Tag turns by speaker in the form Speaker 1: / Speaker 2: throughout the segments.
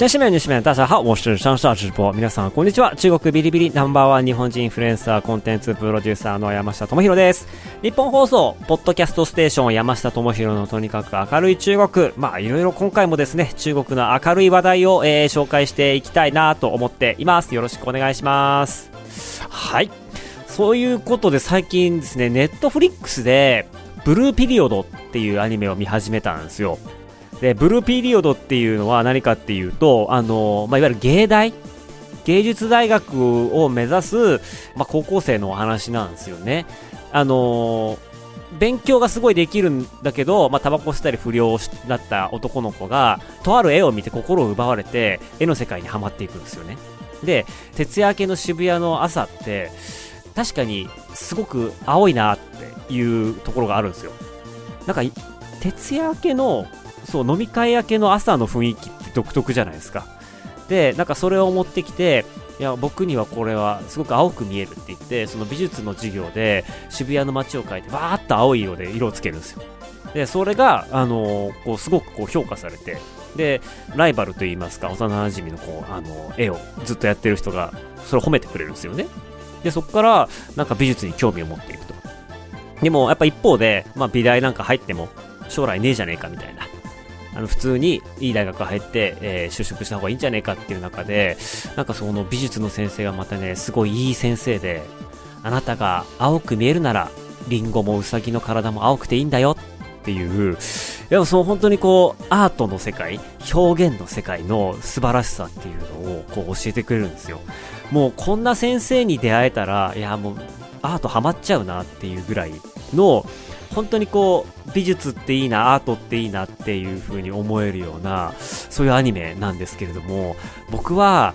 Speaker 1: 中国。
Speaker 2: 先生们、女士们、大家好，我是上上直播。皆さん、こんにちは。中国ビリビリナンバーワン日本人インフルエンサーコンテンツプロデューサーの山下智博です。日本放送、ポッドキャストステーション山下智博のとにかく明るい中国。まあ、いろいろ今回もですね、中国の明るい話題を、えー、紹介していきたいなと思っています。よろしくお願いします。はい。そういうことで最近ですね、ネットフリックスで、ブルーピリオドっていうアニメを見始めたんですよ。で、ブルーピリオドっていうのは何かっていうと、あの、まあ、いわゆる芸大？芸術大学を目指す、まあ、高校生のお話なんですよね。あの勉強がすごいできるんだけど、まあ、タバコ吸ったり不良だった男の子が、とある絵を見て心を奪われて、絵の世界にはまっていくんですよね。で、徹夜明けの渋谷の朝って、確かにすごく青いなっていうところがあるんですよ。なんか、徹夜明けのそう飲み会明けの朝の雰囲気って独特じゃないですか。でなんかそれを持ってきていや僕にはこれはすごく青く見えるって言ってその美術の授業で渋谷の街を描いてわーっと青い色で色をつけるんですよ。でそれが、あのーこうすごくこう評価されてでライバルといいますか幼馴染のこう、あの絵をずっとやってる人がそれを褒めてくれるんですよね。でそこからなんか美術に興味を持っていくと。でもやっぱ一方で、まあ、美大なんか入っても将来ねえじゃねえかみたいな。あの普通にいい大学入って、えー就職した方がいいんじゃねえかっていう中でなんかその美術の先生がまたねすごいいい先生であなたが青く見えるならリンゴもウサギの体も青くていいんだよっていうでもその本当にこうアートの世界表現の世界の素晴らしさっていうのをこう教えてくれるんですよ。もうこんな先生に出会えたらいやもうアートハマっちゃうなっていうぐらいの本当にこう美術っていいなアートっていいなっていう風に思えるようなそういうアニメなんですけれども僕は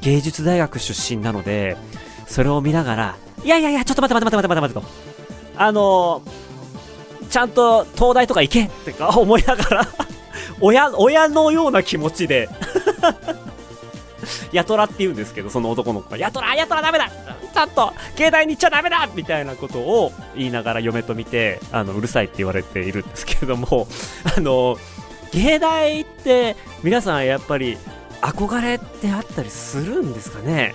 Speaker 2: 芸術大学出身なのでそれを見ながらいやいやいやちょっと待って待って待って待って待ってとあのちゃんと東大とか行けってか思いながら 親親のような気持ちでヤトラって言うんですけど、その男の子が、ヤトラヤトラダメだちゃんと携帯に行っちゃダメだみたいなことを言いながら嫁と見て、あの、うるさいって言われているんですけれども、あの、芸大って皆さんやっぱり憧れってあったりするんですかね？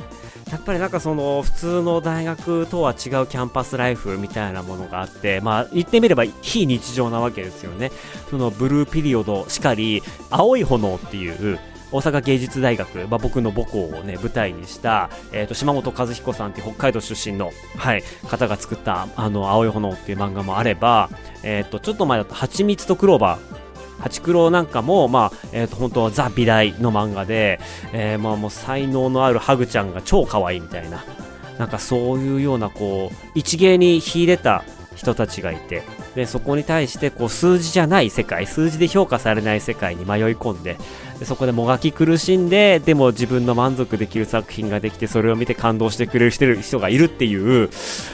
Speaker 2: やっぱりなんかその普通の大学とは違うキャンパスライフみたいなものがあって、まあ言ってみれば非日常なわけですよね。そのブルーピリオドしかり、青い炎っていう大阪芸術大学、まあ、僕の母校をね、舞台にした、えっ、と、島本和彦さんって北海道出身の、はい、方が作った、あの、青い炎っていう漫画もあれば、えっ、と、ちょっと前だと、蜂蜜とクローバー、ハチクロなんかも、まあ、えっ、と、本当はザ・美大の漫画で、えーまあもう才能のあるハグちゃんが超可愛いみたいな、なんかそういうような、こう、一芸に秀でた人たちがいて、で、そこに対して、こう、数字じゃない世界、数字で評価されない世界に迷い込んで、でそこでもがき苦しんで、でも自分の満足できる作品ができて、それを見て感動してくれる人がいるっていう、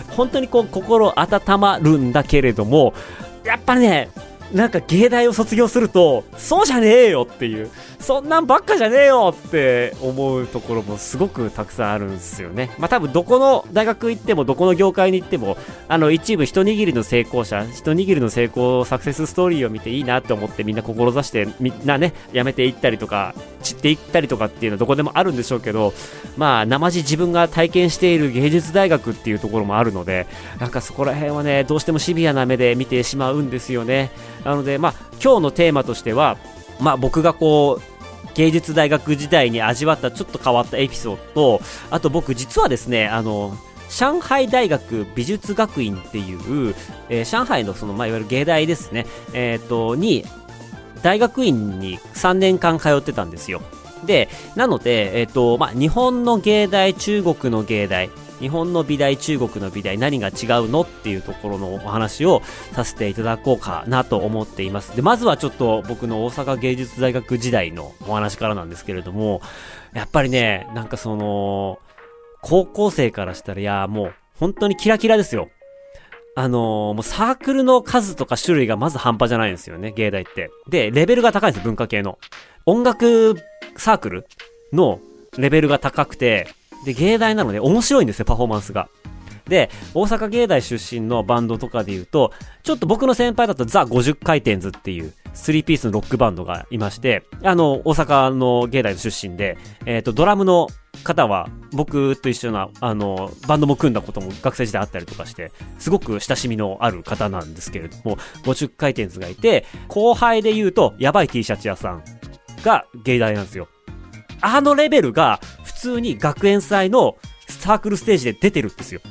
Speaker 2: 本当にこう、心温まるんだけれども、やっぱね、なんか芸大を卒業すると、そうじゃねえよっていう、そんなんばっかじゃねえよって思うところもすごくたくさんあるんですよね。まあ多分どこの大学行っても、どこの業界に行っても、あの一部一握りの成功者、一握りの成功サクセスストーリーを見ていいなって思ってみんな志してみんなね、辞めていったりとか、散っていったりとかっていうのはどこでもあるんでしょうけど、まあ生地自分が体験している芸術大学っていうところもあるので、なんかそこら辺はね、どうしてもシビアな目で見てしまうんですよね。なので、まあ今日のテーマとしては、まあ僕がこう、芸術大学時代に味わったちょっと変わったエピソードと、あと僕実はですね、あの、上海大学美術学院っていう、えー上海のその、まあ、いわゆる芸大ですね、えっ、と、に、大学院に3年間通ってたんですよ。で、なので、えっ、と、まあ、日本の芸大、中国の芸大、日本の美大、中国の美大、何が違うのっていうところのお話をさせていただこうかなと思っています。で、まずはちょっと僕の大阪芸術大学時代のお話からなんですけれども、やっぱりね、なんかその、高校生からしたら、いや、もう、本当にキラキラですよ。あのーもうサークルの数とか種類がまず半端じゃないんですよね、芸大って。で、レベルが高いんです、文化系の。音楽サークルのレベルが高くて、で、芸大なので面白いんですよ、パフォーマンスが。で、大阪芸大出身のバンドとかで言うと、ちょっと僕の先輩だとザ・50回転図っていう、スリーピースのロックバンドがいまして、あの、大阪の芸大の出身で、えっ、と、ドラムの方は、僕と一緒な、あの、バンドも組んだことも学生時代あったりとかして、すごく親しみのある方なんですけれども、50回転図がいて、後輩で言うと、やばい T シャツ屋さんが芸大なんですよ。あのレベルが、通に学園祭のサークルステージで出てるんですよ。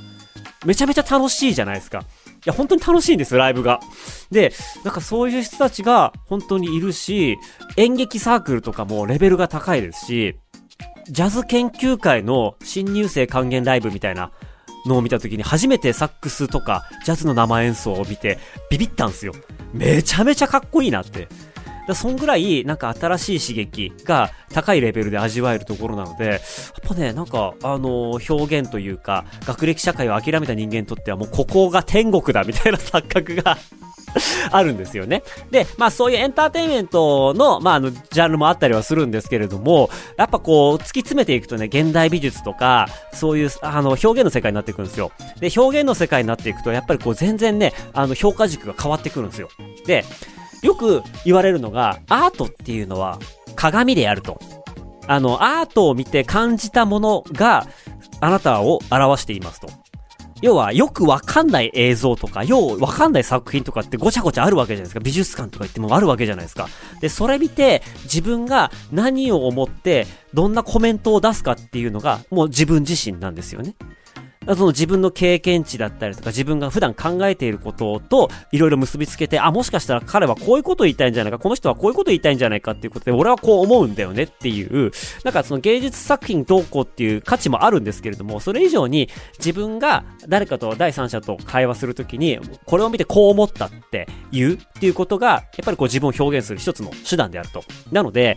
Speaker 2: めちゃめちゃ楽しいじゃないですか。いや、本当に楽しいんですよ、ライブが。で、なんかそういう人たちが本当にいるし、演劇サークルとかもレベルが高いですし、ジャズ研究会の新入生還元ライブみたいなのを見た時に初めてサックスとかジャズの生演奏を見てビビったんですよ。めちゃめちゃかっこいいなって。だそんぐらい、なんか新しい刺激が高いレベルで味わえるところなので、やっぱね、なんか、あのー表現というか、学歴社会を諦めた人間にとってはもうここが天国だみたいな錯覚が あるんですよね。で、まあそういうエンターテインメントの、まああの、ジャンルもあったりはするんですけれども、やっぱこう、突き詰めていくとね、現代美術とか、そういう、あの、表現の世界になっていくんですよ。で、表現の世界になっていくと、やっぱりこう、全然ね、あの、評価軸が変わってくるんですよ。で、よく言われるのが、アートっていうのは鏡であると。あの、アートを見て感じたものが、あなたを表していますと。要は、よくわかんない映像とか、ようわかんない作品とかってごちゃごちゃあるわけじゃないですか。美術館とか行ってもあるわけじゃないですか。で、それ見て、自分が何を思って、どんなコメントを出すかっていうのが、もう自分自身なんですよね。その自分の経験値だったりとか、自分が普段考えていることと、いろいろ結びつけて、あ、もしかしたら彼はこういうことを言いたいんじゃないか、この人はこういうことを言いたいんじゃないかっていうことで、俺はこう思うんだよねっていう、なんかその芸術作品どうこうっていう価値もあるんですけれども、それ以上に自分が誰かと第三者と会話するときに、これを見てこう思ったって言うっていうことが、やっぱりこう自分を表現する一つの手段であると。なので、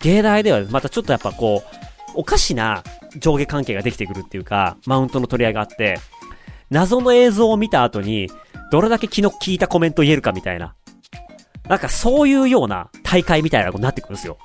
Speaker 2: 芸大ではまたちょっとやっぱこう、おかしな上下関係ができてくるっていうか、マウントの取り合いがあって、謎の映像を見た後に、どれだけ気の利いたコメントを言えるかみたいな。なんかそういうような大会みたいなことになってくるんですよ。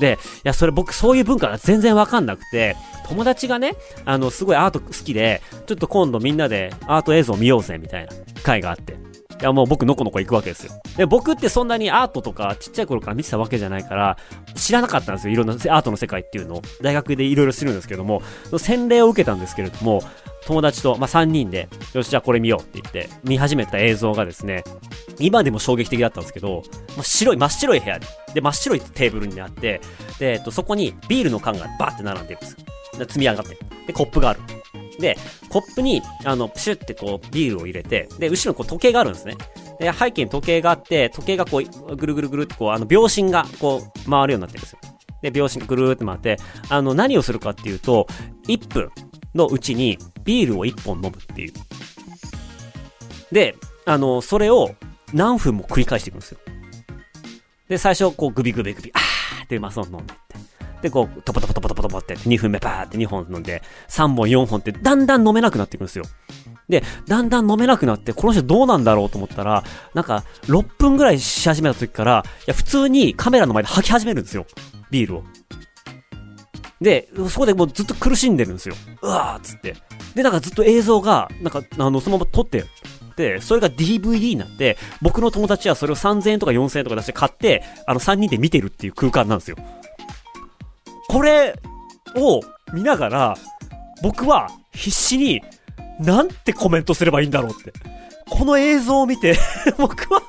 Speaker 2: で、いや、それ僕そういう文化が全然わかんなくて、友達がね、あの、すごいアート好きで、ちょっと今度みんなでアート映像を見ようぜ、みたいな会があって。いや、もう僕のこのこ行くわけですよ。で、僕ってそんなにアートとかちっちゃい頃から見てたわけじゃないから、知らなかったんですよ。いろんなアートの世界っていうのを。大学でいろいろ知るんですけども、洗礼を受けたんですけれども、友達と、まあ、3人で、よし、じゃあこれ見ようって言って、見始めた映像がですね、今でも衝撃的だったんですけど、ま白い、真っ白い部屋で、で、真っ白いテーブルにあって、で、えっと、そこにビールの缶がバーって並んでるんですよ。で積み上がって。で、コップがある。で、コップに、あの、プシュってこう、ビールを入れて、で、後ろにこう時計があるんですね。で、背景に時計があって、時計がこう、ぐるぐるぐるってこう、あの、秒針がこう、回るようになってるんですよ。で、秒針がぐるーって回って、あの、何をするかっていうと、1分のうちにビールを1本飲むっていう。で、あの、それを何分も繰り返していくんですよ。で、最初、こう、グビグビグビ、あーってうまそう飲んで。で、こう、トポトポトポトポトポって、2分目パーって2本飲んで、3本4本って、だんだん飲めなくなっていくんですよ。で、だんだん飲めなくなって、この人どうなんだろうと思ったら、なんか、6分ぐらいし始めた時から、いや、普通にカメラの前で吐き始めるんですよ。ビールを。で、そこでもうずっと苦しんでるんですよ。うわーっつって。で、なんかずっと映像が、なんか、あの、そのまま撮ってで、それが DVD になって、僕の友達はそれを3000円とか4000円とか出して買って、あの3人で見てるっていう空間なんですよ。これを見ながら、僕は必死に、なんてコメントすればいいんだろうって。この映像を見て、僕は、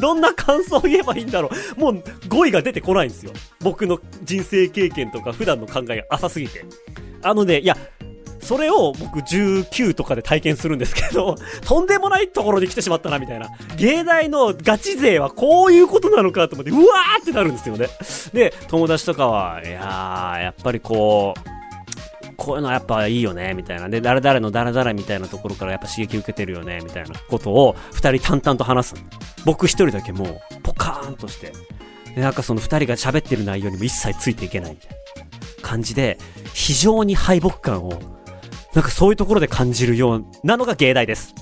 Speaker 2: どんな感想を言えばいいんだろう。もう語彙が出てこないんですよ。僕の人生経験とか普段の考えが浅すぎて。あのね、いや、それを僕19とかで体験するんですけど、とんでもないところに来てしまったな、みたいな。芸大のガチ勢はこういうことなのかと思って、うわーってなるんですよね。で、友達とかは、いやー、やっぱりこう、こういうのやっぱいいよね、みたいな。で、誰々の誰々みたいなところからやっぱ刺激受けてるよね、みたいなことを二人淡々と話す。僕一人だけもう、ポカーンとして。で、なんかその二人が喋ってる内容にも一切ついていけないみたいな感じで、非常に敗北感を、なんかそういうところで感じるようなのが芸大です。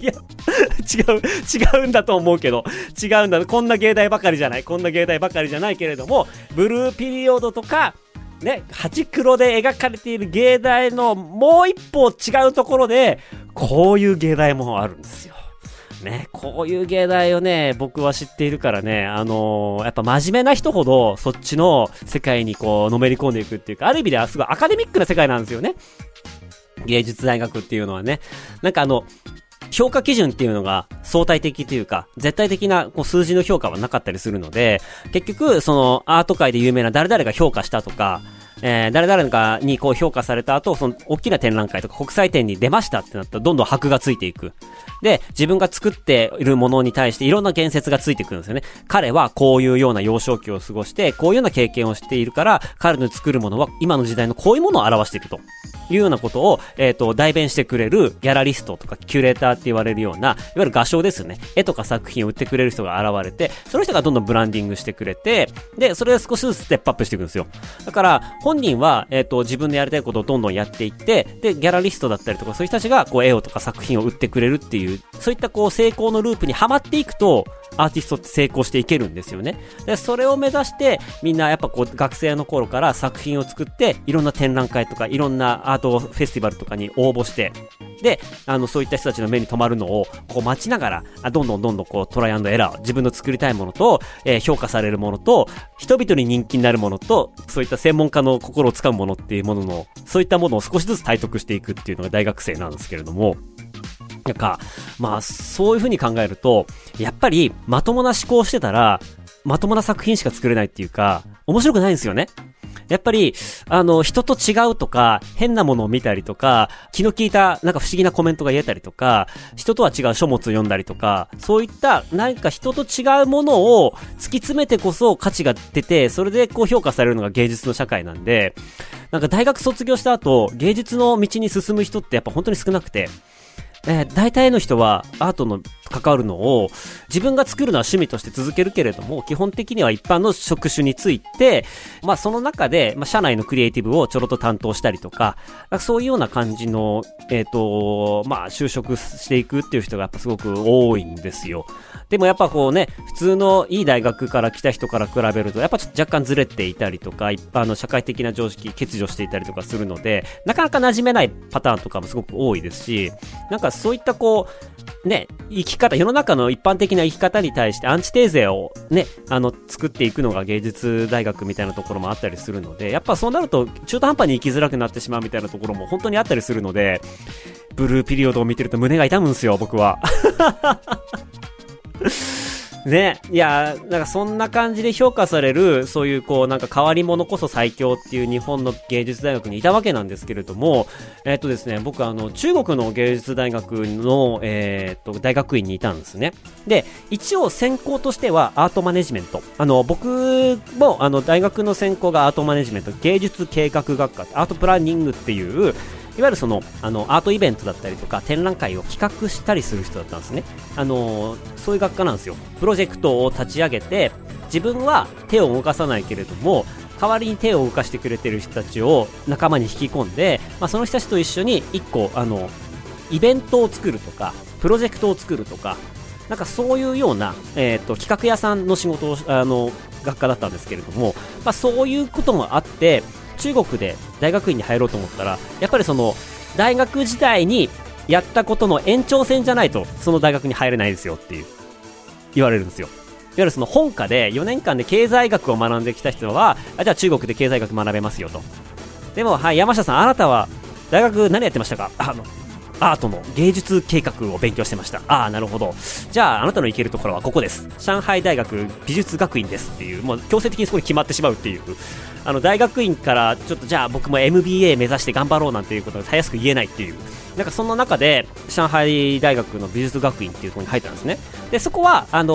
Speaker 2: いや、違う、違うんだと思うけど、違うんだ。こんな芸大ばかりじゃない。こんな芸大ばかりじゃないけれども、ブルーピリオドとか、ね、八黒で描かれている芸大のもう一歩違うところで、こういう芸大もあるんですよ。ね、こういう芸大をね、僕は知っているからね、あのーやっぱ真面目な人ほど、そっちの世界にこう、のめり込んでいくっていうか、ある意味ではすごいアカデミックな世界なんですよね。芸術大学っていうのはね。なんかあの、評価基準っていうのが相対的というか、絶対的なこう数字の評価はなかったりするので、結局、そのアート界で有名な誰々が評価したとか、えー、誰々かにこう評価された後、その大きな展覧会とか国際展に出ましたってなったらどんどん箔がついていく。で、自分が作っているものに対していろんな言説がついてくるんですよね。彼はこういうような幼少期を過ごして、こういうような経験をしているから、彼の作るものは今の時代のこういうものを表していると。いうようなことを、えっ、と、代弁してくれるギャラリストとかキュレーターって言われるような、いわゆる画商ですよね。絵とか作品を売ってくれる人が現れて、その人がどんどんブランディングしてくれて、で、それを少しずつステップアップしていくんですよ。だから、本人は、えっ、と、自分でやりたいことをどんどんやっていって、で、ギャラリストだったりとか、そういう人たちが、こう、絵をとか作品を売ってくれるっていう、そういったこう、成功のループにはまっていくと、アーティストって成功していけるんですよね。で、それを目指して、みんなやっぱこう、学生の頃から作品を作って、いろんな展覧会とか、いろんなアートフェスティバルとかに応募して、で、あの、そういった人たちの目に留まるのを、こう待ちながら、どんどんどんどんこう、トライアンドエラー、自分の作りたいものと、えー評価されるものと、人々に人気になるものと、そういった専門家の心をつかむものっていうものの、そういったものを少しずつ体得していくっていうのが大学生なんですけれども、なんか、まあ、そういう風に考えると、やっぱり、まともな思考してたら、まともな作品しか作れないっていうか、面白くないんですよね。やっぱり、あの、人と違うとか、変なものを見たりとか、気の利いた、なんか不思議なコメントが言えたりとか、人とは違う書物を読んだりとか、そういった、なんか人と違うものを突き詰めてこそ価値が出て、それでこう評価されるのが芸術の社会なんで、なんか大学卒業した後、芸術の道に進む人ってやっぱ本当に少なくて、えー、大体の人はアートの関わるのを自分が作るのは趣味として続けるけれども、基本的には一般の職種について、まあその中で、まあ社内のクリエイティブをちょろっと担当したりとか、かそういうような感じの、えっ、と、まあ就職していくっていう人がやっぱすごく多いんですよ。でもやっぱこうね、普通のいい大学から来た人から比べると、やっぱちょっと若干ずれていたりとか、一般の社会的な常識、欠如していたりとかするので、なかなか馴染めないパターンとかもすごく多いですし、なんかそういったこう、ね、生き方、世の中の一般的な生き方に対してアンチテーゼをね、あの、作っていくのが芸術大学みたいなところもあったりするので、やっぱそうなると中途半端に生きづらくなってしまうみたいなところも本当にあったりするので、ブルーピリオドを見てると胸が痛むんですよ、僕は。ね、いや、なんかそんな感じで評価される、そういうこう、なんか変わり者こそ最強っていう日本の芸術大学にいたわけなんですけれども、えっとですね、僕あの、中国の芸術大学の、えーっと、大学院にいたんですね。で、一応専攻としてはアートマネジメント。あの、僕も、あの、大学の専攻がアートマネジメント、芸術計画学科、アートプランニングっていう、いわゆるその、あの、アートイベントだったりとか、展覧会を企画したりする人だったんですね。あの、そういう学科なんですよ。プロジェクトを立ち上げて、自分は手を動かさないけれども、代わりに手を動かしてくれてる人たちを仲間に引き込んで、まあ、その人たちと一緒に一個、あの、イベントを作るとか、プロジェクトを作るとか、なんかそういうような、えっ、と、企画屋さんの仕事を、あの、学科だったんですけれども、まあそういうこともあって、中国で大学院に入ろうと思ったら、やっぱりその、大学時代にやったことの延長線じゃないと、その大学に入れないですよっていう、言われるんですよ。いわゆるその本科で4年間で経済学を学んできた人は、あじゃあ中国で経済学学べますよと。でも、はい、山下さん、あなたは大学何やってましたか？あの、アートの芸術計画を勉強してました。ああ、なるほど。じゃあ、あなたの行けるところはここです。上海大学美術学院ですっていう、もう強制的にそこに決まってしまうっていう。あの、大学院から、ちょっとじゃあ僕も MBA 目指して頑張ろうなんていうことがたやすく言えないっていう。なんかそんな中で、上海大学の美術学院っていうところに入ったんですね。で、そこは、あの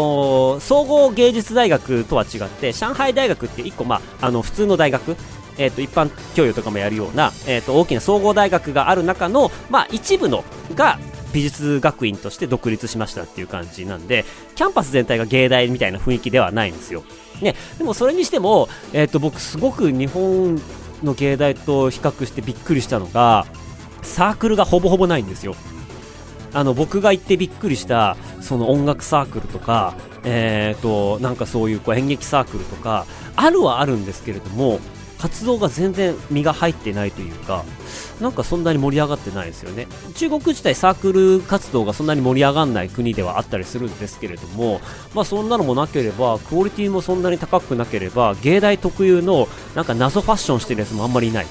Speaker 2: ー総合芸術大学とは違って、上海大学って一個、まあ、あの、普通の大学、えっ、と、一般教養とかもやるような、えっ、と、大きな総合大学がある中の、まあ、一部のが、美術学院として独立しましたっていう感じなんで、キャンパス全体が芸大みたいな雰囲気ではないんですよ。ね、でもそれにしても、えっ、と、僕すごく日本の芸大と比較してびっくりしたのが、サークルがほぼほぼないんですよ。あの、僕が行ってびっくりした、その音楽サークルとか、えっ、ー、と、なんかそういうこう演劇サークルとか、あるはあるんですけれども、活動が全然身が入ってないというか、なんかそんなに盛り上がってないですよね。中国自体サークル活動がそんなに盛り上がらない国ではあったりするんですけれども、まあそんなのもなければ、クオリティもそんなに高くなければ、芸大特有のなんか謎ファッションしてるやつもあんまりいない。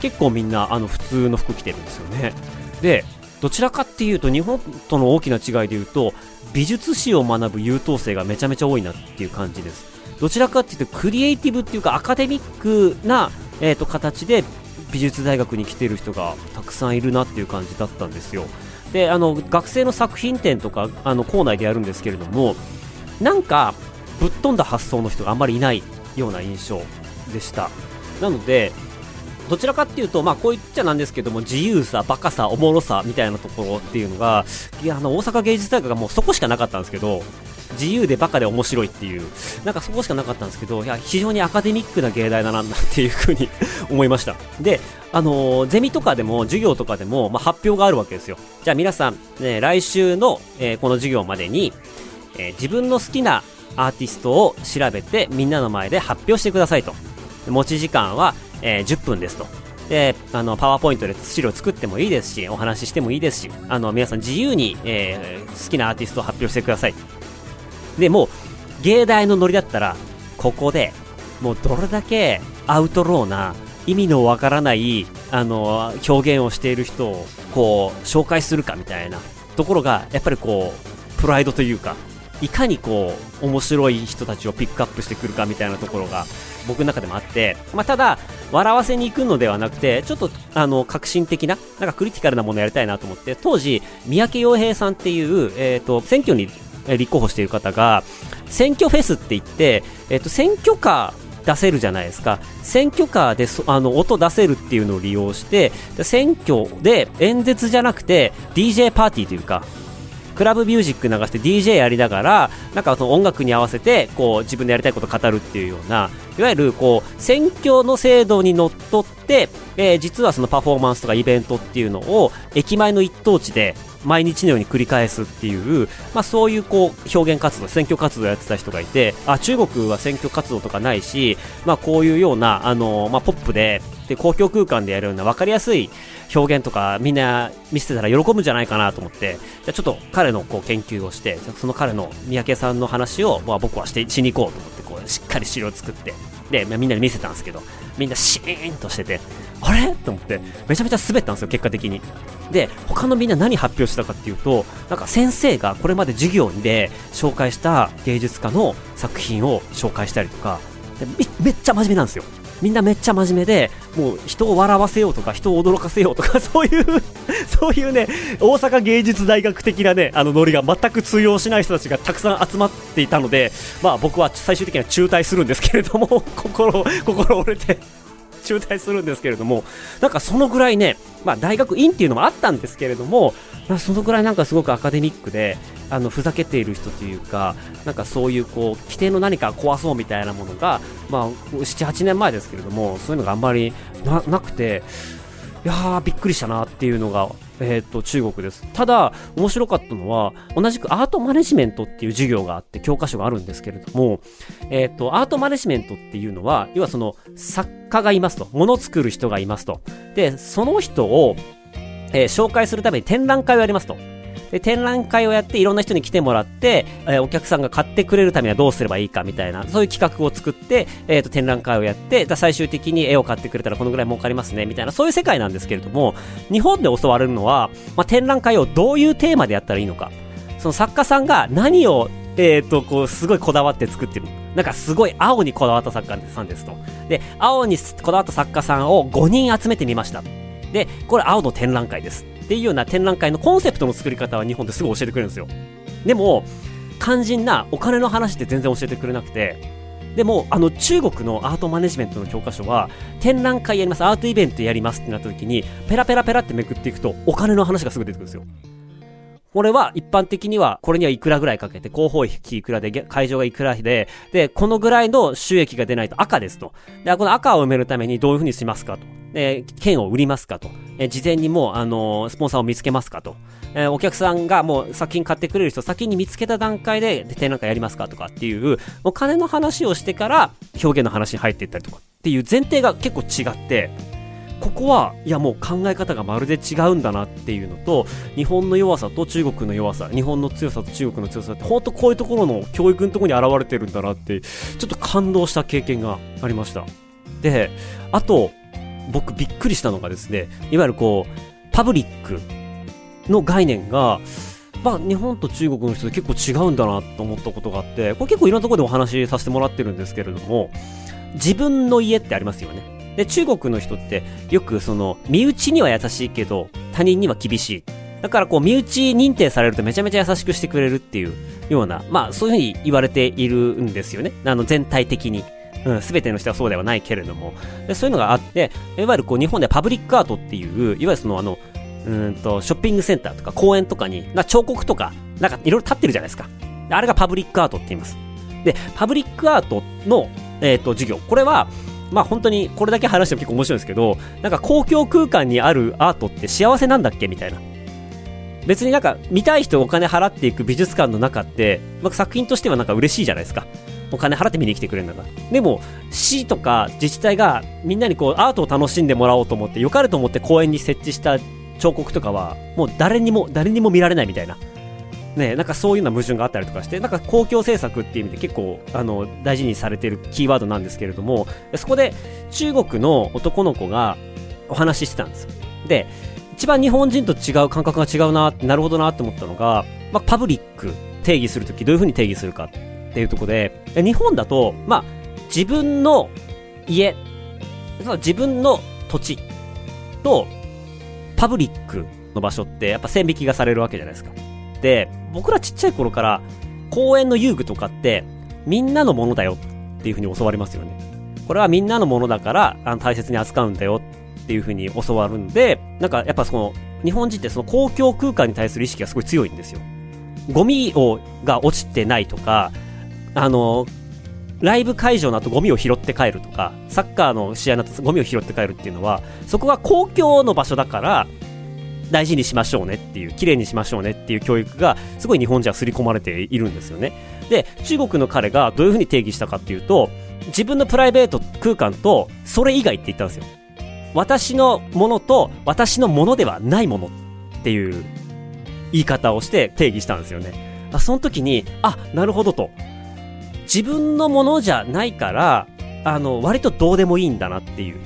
Speaker 2: 結構みんなあの普通の服着てるんですよね。で、どちらかっていうと日本との大きな違いで言うと美術史を学ぶ優等生がめちゃめちゃ多いなっていう感じですどちらかっていうとクリエイティブっていうかアカデミックな、えーと、形で美術大学に来てる人がたくさんいるなっていう感じだったんですよ。であの学生の作品展とかあの校内でやるんですけれどもなんかぶっ飛んだ発想の人があんまりいないような印象でした。なのでどちらかっていうと、まあ、こう言っちゃなんですけども、自由さ、バカさ、おもろさみたいなところっていうのが、いや、あの、大阪芸術大学がもうそこしかなかったんですけど、自由でバカで面白いっていう、なんかそこしかなかったんですけど、いや、非常にアカデミックな芸大だなっていうふうに 思いました。で、あのー、ゼミとかでも、授業とかでも、まあ、発表があるわけですよ。じゃあ皆さん、ね、来週の、えー、この授業までに、えー、自分の好きなアーティストを調べて、みんなの前で発表してくださいと。持ち時間は、えー、10分ですと。で、あの、パワーポイントで資料作ってもいいですし、お話ししてもいいですし、あの、皆さん自由に、えー、好きなアーティストを発表してください。で、もう、芸大のノリだったら、ここで、もうどれだけアウトローな、意味のわからない、あの、表現をしている人を、こう、紹介するかみたいなところが、やっぱりこう、プライドというか、いかにこう、面白い人たちをピックアップしてくるかみたいなところが、僕の中でもあって、まあ、ただ、笑わせに行くのではなくて、ちょっと、あの、革新的な、なんかクリティカルなものをやりたいなと思って、当時、三宅洋平さんっていう、えっ、ー、と、選挙に立候補している方が、選挙フェスって言って、えっ、ー、と、選挙カー出せるじゃないですか。選挙カーであの音出せるっていうのを利用して、選挙で演説じゃなくて DJ パーティーというか、クラブミュージック流して DJ やりながら、なんかその音楽に合わせて、こう、自分でやりたいことを語るっていうような、いわゆる、こう、選挙の制度にのっとって、えー、実はそのパフォーマンスとかイベントっていうのを、駅前の一等地で、毎日のように繰り返すっていう、まあそういうこう、表現活動、選挙活動をやってた人がいて、あ、中国は選挙活動とかないし、まあこういうような、あの、まあポップで、で、公共空間でやるような分かりやすい表現とかみんな見せてたら喜ぶんじゃないかなと思って、じゃちょっと彼のこう研究をして、その彼の三宅さんの話を、まあ、僕はしてしに行こうと思って、こう、しっかり資料作って、で、まあ、みんなに見せたんですけど、みんなシーンとしてて、あれ？と思って、めちゃめちゃ滑ったんですよ、結果的に。で、他のみんな何発表したかっていうと、なんか先生がこれまで授業で紹介した芸術家の作品を紹介したりとか、めめっちゃ真面目なんですよ。みんなめっちゃ真面目で、もう人を笑わせようとか、人を驚かせようとか、そういうそういうね、大阪芸術大学的なね、あのノリが全く通用しない人たちがたくさん集まっていたので、まあ僕は最終的には中退するんですけれども、心、心折れて中退するんですけれども、なんかそのぐらいね、まあ大学院っていうのもあったんですけれども、ま、そのぐらいなんかすごくアカデミックで、あの、ふざけている人というか、なんかそういうこう、規定の何か壊そうみたいなものが、まあ、7、8年前ですけれども、そういうのがあんまりななくて、いやー、びっくりしたなっていうのが、えっ、と、中国です。ただ、面白かったのは、同じくアートマネジメントっていう授業があって、教科書があるんですけれども、えっ、と、アートマネジメントっていうのは、要はその、作家がいますと。物作る人がいますと。で、その人を、えー、紹介するために展覧会をやりますと。で、展覧会をやっていろんな人に来てもらって、えー、お客さんが買ってくれるためにはどうすればいいかみたいな、そういう企画を作って、えっ、ー、と、展覧会をやって、最終的に絵を買ってくれたらこのぐらい儲かりますね、みたいな、そういう世界なんですけれども、日本で教われるのは、まあ、展覧会をどういうテーマでやったらいいのか。その作家さんが何をえ、ー、と、こう、すごいこだわって作ってる。なんかすごい青にこだわった作家さんですと。で、青にこだわった作家さんを5人集めてみました。で、これ青の展覧会です。っていうような展覧会のコンセプトの作り方は日本ですぐ教えてくれるんですよ。でも、肝心なお金の話って全然教えてくれなくて、でも、あの、中国のアートマネジメントの教科書は、展覧会やります、アートイベントやりますってなった時に、ペラペラペラってめくっていくと、お金の話がすぐ出てくるんですよ。これは一般的には、これにはいくらぐらいかけて、広報費いくらで、会場がいくらで、で、このぐらいの収益が出ないと赤ですと。で、この赤を埋めるためにどういうふうにしますかと。で、券を売りますかと。え事前にもう、あのスポンサーを見つけますかと。えお客さんがもう作品買ってくれる人先に見つけた段階で展覧会やりますかとかっていう、お金の話をしてから表現の話に入っていったりとかっていう前提が結構違って、ここはいやもう考え方がまるで違うんだなっていうのと日本の弱さと中国の弱さ日本の強さと中国の強さって本当こういうところの教育のところに現れてるんだなってちょっと感動した経験がありましたであと僕びっくりしたのがですねいわゆるこうパブリックの概念がまあ、日本と中国の人で結構違うんだなと思ったことがあって、これ結構いろんなところでお話しさせてもらってるんですけれども、自分の家ってありますよね。で、中国の人ってよくその、身内には優しいけど、他人には厳しい。だからこう、身内認定されるとめちゃめちゃ優しくしてくれるっていうような、まあそういうふうに言われているんですよね。あの、全体的に。うん、すべての人はそうではないけれども。でそういうのがあって、いわゆるこう、日本でパブリックアートっていう、いわゆるそのあの、うんと、ショッピングセンターとか公園とかに、な彫刻とか、なんかいろいろ立ってるじゃないですか。あれがパブリックアートって言います。で、パブリックアートの、えっ、ー、と、授業。これは、まあ本当にこれだけ話しても結構面白いんですけど、なんか公共空間にあるアートって幸せなんだっけみたいな。別になんか見たい人お金払っていく美術館の中って、まあ、作品としてはなんか嬉しいじゃないですか。お金払って見に来てくれるんだから。でも、市とか自治体がみんなにこうアートを楽しんでもらおうと思って、良かれと思って公園に設置した彫刻とかは、もう誰にも、誰にも見られないみたいな。ね、なんかそういうような矛盾があったりとかして、なんか公共政策っていう意味で結構あの大事にされているキーワードなんですけれども、そこで中国の男の子がお話ししてたんです。で、一番日本人と違う感覚が違うなって、なるほどなって思ったのが、まあ、パブリック定義するときどういうふうに定義するかっていうとこで、日本だと、まあ、自分の家、自分の土地とパブリックの場所ってやっぱ線引きがされるわけじゃないですか。で、僕らちっちゃい頃から公園の遊具とかってみんなのものだよっていう風に教わりますよね。これはみんなのものだからあの大切に扱うんだよっていう風に教わるんで、なんかやっぱその日本人ってその公共空間に対する意識がすごい強いんですよ。ゴミをが落ちてないとか、あの、ライブ会場の後ゴミを拾って帰るとか、サッカーの試合の後ゴミを拾って帰るっていうのは、そこが公共の場所だから、大事にしましょうねっていう、綺麗にしましょうねっていう教育が、すごい日本人は刷り込まれているんですよね。で、中国の彼がどういうふうに定義したかっていうと、自分のプライベート空間と、それ以外って言ったんですよ。私のものと、私のものではないものっていう言い方をして定義したんですよね。あその時に、あ、なるほどと。自分のものじゃないから、あの、割とどうでもいいんだなっていう。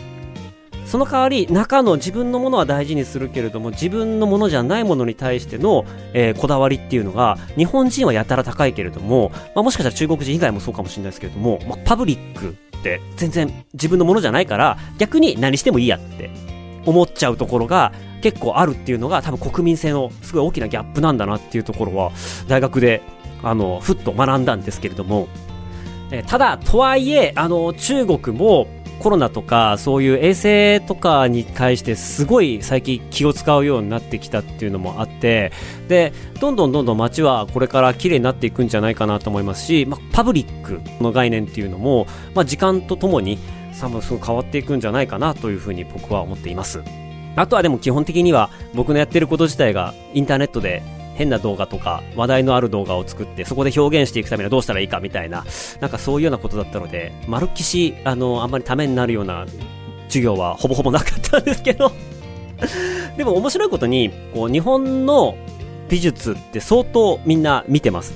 Speaker 2: その代わり中の自分のものは大事にするけれども自分のものじゃないものに対しての、えー、こだわりっていうのが日本人はやたら高いけれども、まあ、もしかしたら中国人以外もそうかもしれないですけれども、まあ、パブリックって全然自分のものじゃないから逆に何してもいいやって思っちゃうところが結構あるっていうのが多分国民性のすごい大きなギャップなんだなっていうところは大学であのふっと学んだんですけれども、えただとはいえあの中国もコロナとかそういう衛生とかに対してすごい最近気を使うようになってきたっていうのもあってでどんどんどんどん街はこれから綺麗になっていくんじゃないかなと思いますし、まあ、パブリックの概念っていうのも、まあ、時間とともに多分すごい変わっていくんじゃないかなというふうに僕は思っています。あとはでも基本的には僕のやってること自体がインターネットで変な動画とか話題のある動画を作ってそこで表現していくためにはどうしたらいいかみたいななんかそういうようなことだったのでまるっきしあのあんまりためになるような授業はほぼほぼなかったんですけど。でも面白いことにこう日本の美術って相当みんな見てます。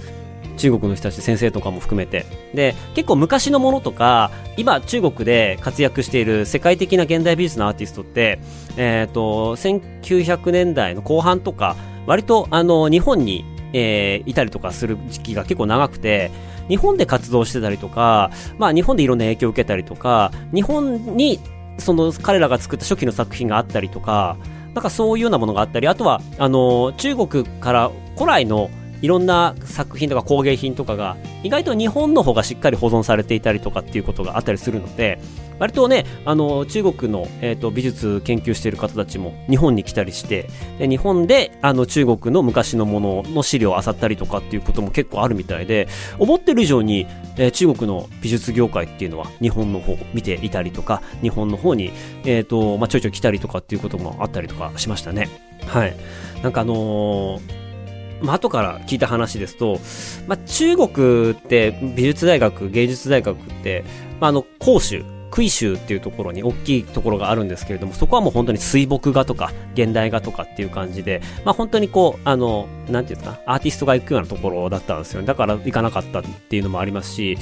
Speaker 2: 中国の人たち先生とかも含めて。で結構昔のものとか今中国で活躍している世界的な現代美術のアーティストってえっ、ー、と1900年代の後半とか割とあの日本に、えー、いたりとかする時期が結構長くて、日本で活動してたりとか、まあ日本でいろんな影響を受けたりとか、日本にその彼らが作った初期の作品があったりとか、なんかそういうようなものがあったり、あとは、あの、中国から古来のいろんな作品とか工芸品とかが意外と日本の方がしっかり保存されていたりとかっていうことがあったりするので割とねあの中国の、えーと、美術研究している方たちも日本に来たりしてで日本であの中国の昔のものの資料を漁ったりとかっていうことも結構あるみたいで思ってる以上に、えー、中国の美術業界っていうのは日本の方を見ていたりとか日本の方に、えーとまあ、ちょいちょい来たりとかっていうこともあったりとかしましたね。はい。なんかあのーまあ、後から聞いた話ですと、まあ、中国って美術大学、芸術大学って、まあ、あの、広州、杭州っていうところに大きいところがあるんですけれども、そこはもう本当に水墨画とか現代画とかっていう感じで、まあ本当にこう、あの、なんていうんですか、アーティストが行くようなところだったんですよね。だから行かなかったっていうのもありますし、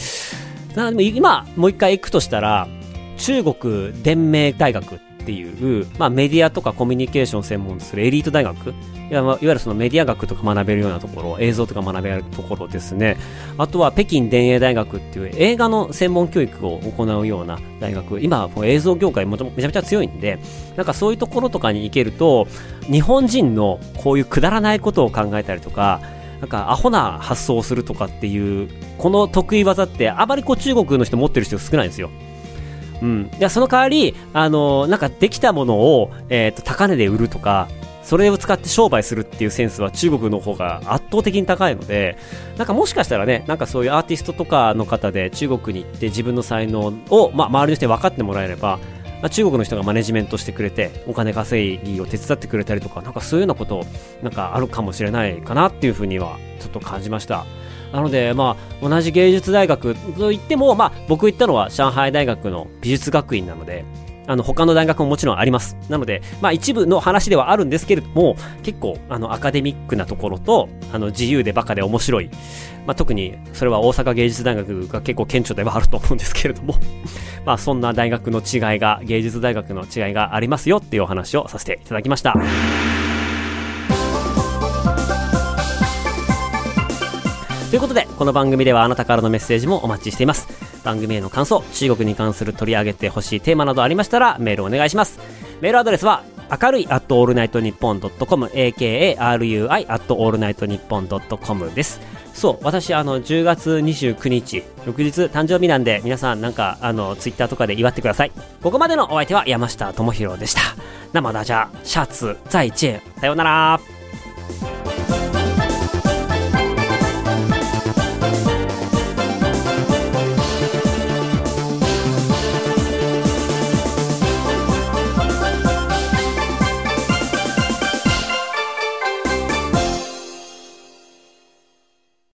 Speaker 2: で今、もう一回行くとしたら、中国伝名大学っていう、まあ、メディアとかコミュニケーション専門とするエリート大学いわゆるそのメディア学とか学べるようなところ、映像とか学べるところですね。あとは北京電影大学っていう映画の専門教育を行うような大学。今はもう、映像業界もめちゃめちゃ強いんで、なんかそういうところとかに行けると、日本人のこういうくだらないことを考えたりとか、なんかアホな発想をするとかっていう、この得意技ってあまりこう中国の人持ってる人少ないんですよ。うん。で、その代わり、あのなんかできたものを、え、ー、と、高値で売るとか、それを使って商売するっていうセンスは中国の方が圧倒的に高いので、なんかもしかしたらね、なんかそういうアーティストとかの方で中国に行って自分の才能を、まあ、周りの人に分かってもらえれば、まあ、中国の人がマネジメントしてくれて、お金稼ぎを手伝ってくれたりとか、なんかそういうようなこと、なんかあるかもしれないかなっていうふうには、ちょっと感じました。なので、まあ、同じ芸術大学といっても、まあ、僕行ったのは上海大学の美術学院なので、あの、他の大学ももちろんあります。なので、まあ一部の話ではあるんですけれども、結構、あの、アカデミックなところと、あの、自由でバカで面白い。まあ特に、それは大阪芸術大学が結構顕著ではあると思うんですけれども、まあそんな大学の違いが、芸術大学の違いがありますよっていうお話をさせていただきました。ということで、この番組ではあなたからのメッセージもお待ちしています。番組への感想、中国に関する取り上げてほしいテーマなどありましたらメールお願いします。メールアドレスは、明るい at allnightnippon.com、akarui at allnightnippon.com です。そう、私、あの、10月29日、翌日誕生日なんで、皆さんなんか、あの、ツイッターとかで祝ってください。ここまでのお相手は山下智博でした。生ダジャ、シャツ、在地さようなら。